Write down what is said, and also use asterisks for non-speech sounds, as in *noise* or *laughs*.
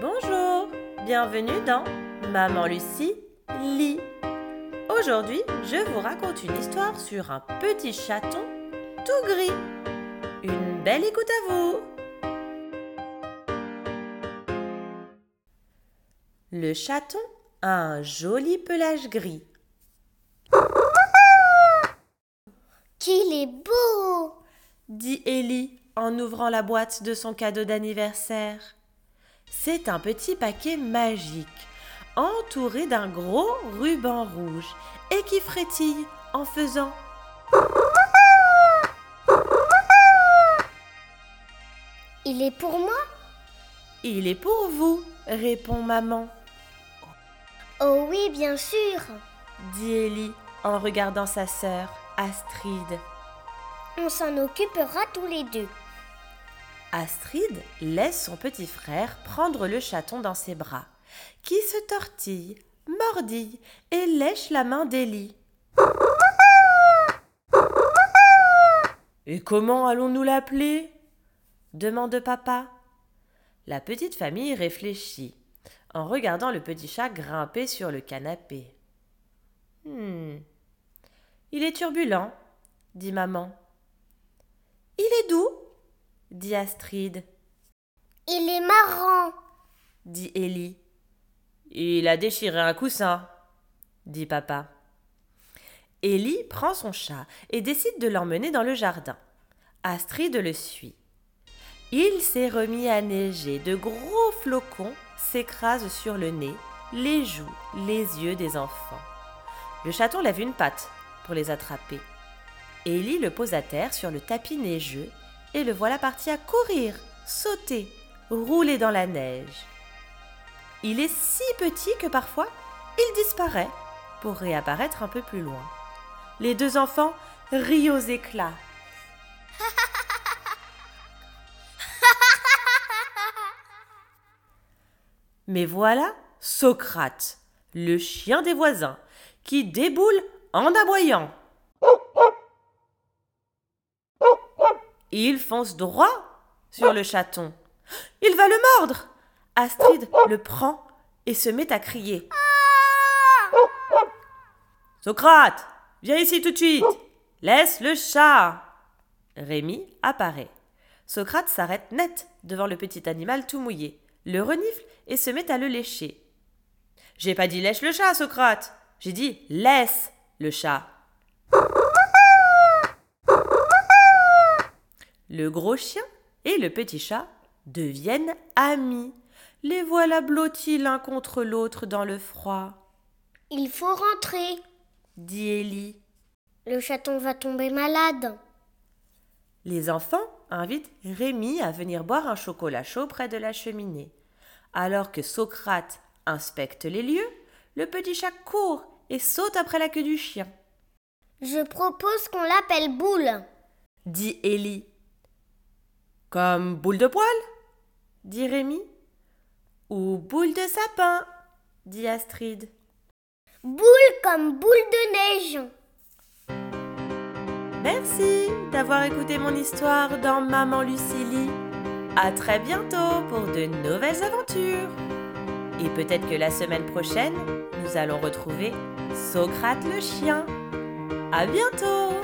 Bonjour, bienvenue dans Maman Lucie lit. Aujourd'hui, je vous raconte une histoire sur un petit chaton tout gris. Une belle écoute à vous. Le chaton a un joli pelage gris. Qu'il est beau dit Ellie en ouvrant la boîte de son cadeau d'anniversaire. C'est un petit paquet magique, entouré d'un gros ruban rouge et qui frétille en faisant Il est pour moi Il est pour vous, répond maman, Oh oui, bien sûr dit Ellie en regardant sa sœur, Astrid. On s'en occupera tous les deux. Astrid laisse son petit frère prendre le chaton dans ses bras, qui se tortille, mordille et lèche la main d'Ellie. Et comment allons-nous l'appeler? demande papa. La petite famille réfléchit en regardant le petit chat grimper sur le canapé. Hmm. Il est turbulent, dit maman. Il est doux, dit Astrid, Il est marrant dit Ellie. Il a déchiré un coussin, dit papa. Ellie prend son chat et décide de l'emmener dans le jardin. Astrid le suit. Il s'est remis à neiger. De gros flocons s'écrasent sur le nez, les joues, les yeux des enfants. Le chaton lève une patte pour les attraper. Ellie le pose à terre sur le tapis neigeux et le voilà parti à courir, sauter, rouler dans la neige. Il est si petit que parfois il disparaît pour réapparaître un peu plus loin. Les deux enfants rient aux éclats. *laughs* Mais voilà Socrate, le chien des voisins, qui déboule en aboyant. Il fonce droit sur le chaton. Il va le mordre. Astrid le prend et se met à crier. Socrate, viens ici tout de suite. Laisse le chat. Rémi apparaît. Socrate s'arrête net devant le petit animal tout mouillé, le renifle et se met à le lécher. J'ai pas dit lèche le chat, Socrate. J'ai dit laisse le chat. Le gros chien et le petit chat deviennent amis. Les voilà blottis l'un contre l'autre dans le froid, Il faut rentrer. dit Ellie. Le chaton va tomber malade. Les enfants invitent Rémi à venir boire un chocolat chaud près de la cheminée. Alors que Socrate inspecte les lieux, le petit chat court et saute après la queue du chien, Je propose qu'on l'appelle Boule. dit Ellie. Comme boule de poil dit Rémi. Ou boule de sapin dit Astrid. Boule comme boule de neige. Merci d'avoir écouté mon histoire dans Maman Lucilie. À très bientôt pour de nouvelles aventures. Et peut-être que la semaine prochaine, nous allons retrouver Socrate le chien. À bientôt!